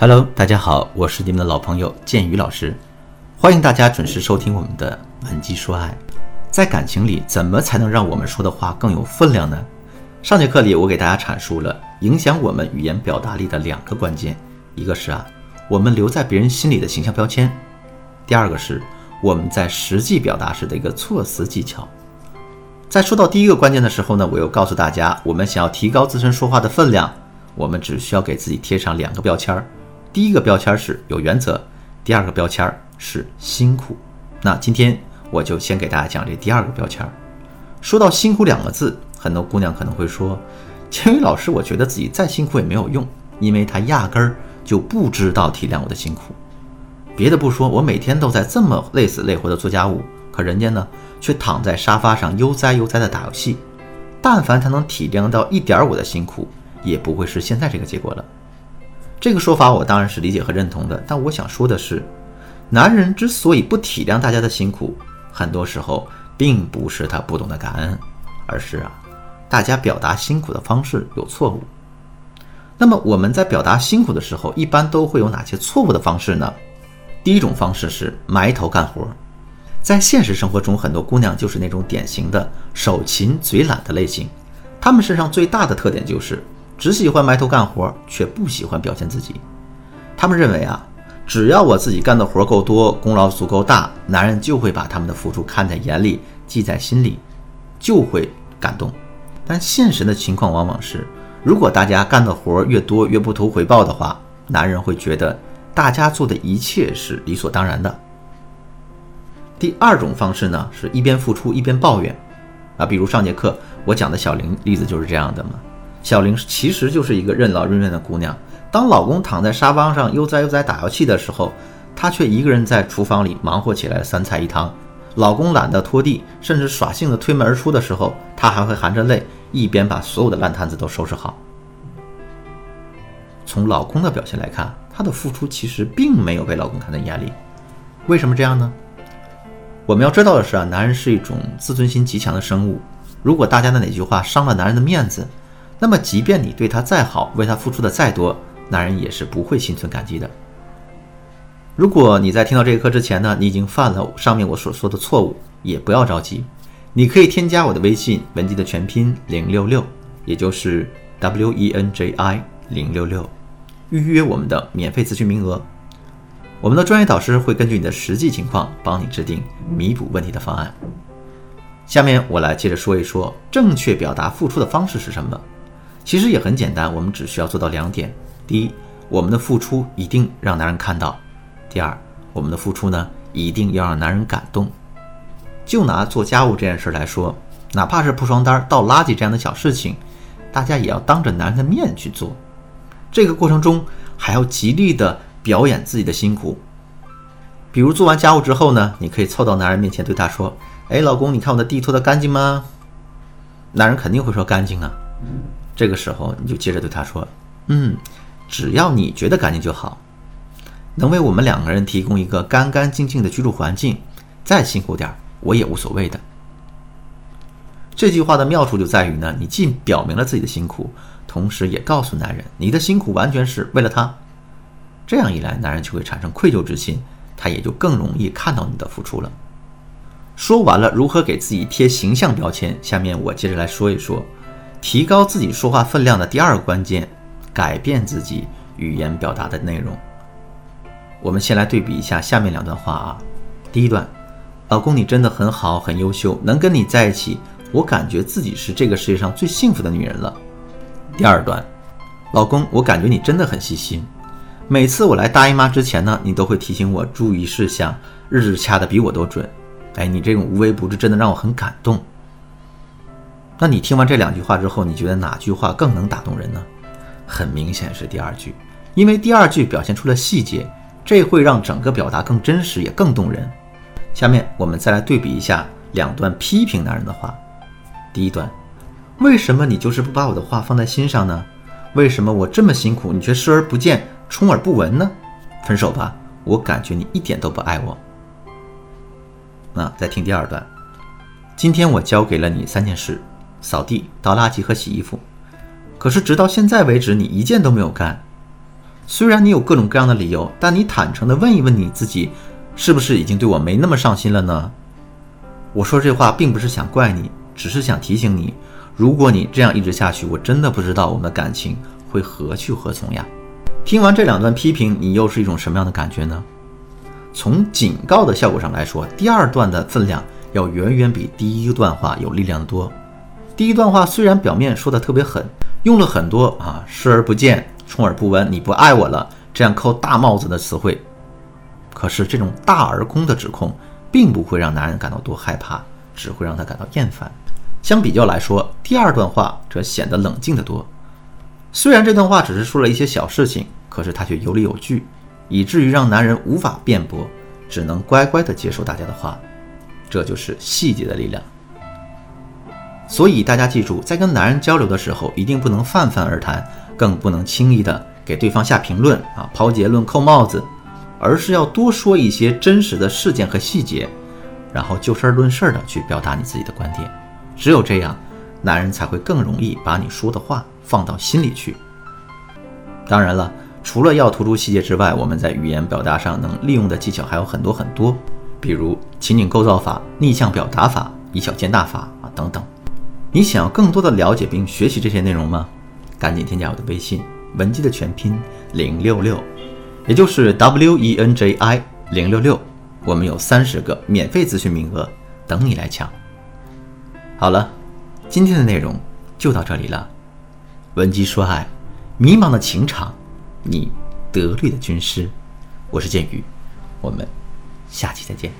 Hello，大家好，我是你们的老朋友建宇老师，欢迎大家准时收听我们的文姬说爱。在感情里，怎么才能让我们说的话更有分量呢？上节课里，我给大家阐述了影响我们语言表达力的两个关键，一个是啊，我们留在别人心里的形象标签；第二个是我们在实际表达时的一个措辞技巧。在说到第一个关键的时候呢，我又告诉大家，我们想要提高自身说话的分量，我们只需要给自己贴上两个标签儿。第一个标签是有原则，第二个标签是辛苦。那今天我就先给大家讲这第二个标签。说到辛苦两个字，很多姑娘可能会说：“千羽老师，我觉得自己再辛苦也没有用，因为他压根儿就不知道体谅我的辛苦。别的不说，我每天都在这么累死累活的做家务，可人家呢？”却躺在沙发上悠哉悠哉地打游戏。但凡他能体谅到一点我的辛苦，也不会是现在这个结果了。这个说法我当然是理解和认同的。但我想说的是，男人之所以不体谅大家的辛苦，很多时候并不是他不懂得感恩，而是啊，大家表达辛苦的方式有错误。那么我们在表达辛苦的时候，一般都会有哪些错误的方式呢？第一种方式是埋头干活。在现实生活中，很多姑娘就是那种典型的手勤嘴懒的类型。她们身上最大的特点就是只喜欢埋头干活，却不喜欢表现自己。他们认为啊，只要我自己干的活够多，功劳足够大，男人就会把他们的付出看在眼里，记在心里，就会感动。但现实的情况往往是，如果大家干的活越多，越不图回报的话，男人会觉得大家做的一切是理所当然的。第二种方式呢，是一边付出一边抱怨，啊，比如上节课我讲的小玲例子就是这样的嘛。小玲其实就是一个任劳任怨的姑娘，当老公躺在沙发上悠哉悠哉打游戏的时候，她却一个人在厨房里忙活起来三菜一汤。老公懒得拖地，甚至耍性子推门而出的时候，她还会含着泪一边把所有的烂摊子都收拾好。从老公的表现来看，她的付出其实并没有被老公看在眼里。为什么这样呢？我们要知道的是啊，男人是一种自尊心极强的生物。如果大家的哪句话伤了男人的面子，那么即便你对他再好，为他付出的再多，男人也是不会心存感激的。如果你在听到这一课之前呢，你已经犯了上面我所说的错误，也不要着急，你可以添加我的微信文姬的全拼零六六，也就是 W E N J I 零六六，预约我们的免费咨询名额。我们的专业导师会根据你的实际情况，帮你制定弥补问题的方案。下面我来接着说一说正确表达付出的方式是什么。其实也很简单，我们只需要做到两点：第一，我们的付出一定让男人看到；第二，我们的付出呢，一定要让男人感动。就拿做家务这件事来说，哪怕是铺床单、倒垃圾这样的小事情，大家也要当着男人的面去做。这个过程中还要极力的。表演自己的辛苦，比如做完家务之后呢，你可以凑到男人面前对他说：“哎，老公，你看我的地拖得干净吗？”男人肯定会说干净啊。这个时候你就接着对他说：“嗯，只要你觉得干净就好，能为我们两个人提供一个干干净净的居住环境，再辛苦点我也无所谓的。”这句话的妙处就在于呢，你既表明了自己的辛苦，同时也告诉男人，你的辛苦完全是为了他。这样一来，男人就会产生愧疚之心，他也就更容易看到你的付出了。说完了如何给自己贴形象标签，下面我接着来说一说提高自己说话分量的第二个关键：改变自己语言表达的内容。我们先来对比一下下面两段话啊。第一段，老公你真的很好，很优秀，能跟你在一起，我感觉自己是这个世界上最幸福的女人了。第二段，老公我感觉你真的很细心。每次我来大姨妈之前呢，你都会提醒我注意事项，日子掐的比我都准。哎，你这种无微不至真的让我很感动。那你听完这两句话之后，你觉得哪句话更能打动人呢？很明显是第二句，因为第二句表现出了细节，这会让整个表达更真实也更动人。下面我们再来对比一下两段批评男人的话。第一段，为什么你就是不把我的话放在心上呢？为什么我这么辛苦，你却视而不见？充耳不闻呢？分手吧，我感觉你一点都不爱我。那再听第二段，今天我交给了你三件事：扫地、倒垃圾和洗衣服。可是直到现在为止，你一件都没有干。虽然你有各种各样的理由，但你坦诚地问一问你自己，是不是已经对我没那么上心了呢？我说这话并不是想怪你，只是想提醒你，如果你这样一直下去，我真的不知道我们的感情会何去何从呀。听完这两段批评，你又是一种什么样的感觉呢？从警告的效果上来说，第二段的分量要远远比第一段话有力量的多。第一段话虽然表面说的特别狠，用了很多啊视而不见、充耳不闻、你不爱我了这样扣大帽子的词汇，可是这种大而空的指控，并不会让男人感到多害怕，只会让他感到厌烦。相比较来说，第二段话则显得冷静得多。虽然这段话只是说了一些小事情，可是他却有理有据，以至于让男人无法辩驳，只能乖乖地接受大家的话。这就是细节的力量。所以大家记住，在跟男人交流的时候，一定不能泛泛而谈，更不能轻易的给对方下评论啊、抛结论、扣帽子，而是要多说一些真实的事件和细节，然后就事论事的去表达你自己的观点。只有这样，男人才会更容易把你说的话放到心里去。当然了，除了要突出细节之外，我们在语言表达上能利用的技巧还有很多很多，比如情景构造法、逆向表达法、以小见大法啊等等。你想要更多的了解并学习这些内容吗？赶紧添加我的微信文姬的全拼零六六，也就是 W E N J I 零六六，我们有三十个免费咨询名额等你来抢。好了，今天的内容就到这里了。文姬说爱，迷茫的情场，你得力的军师，我是剑宇，我们下期再见。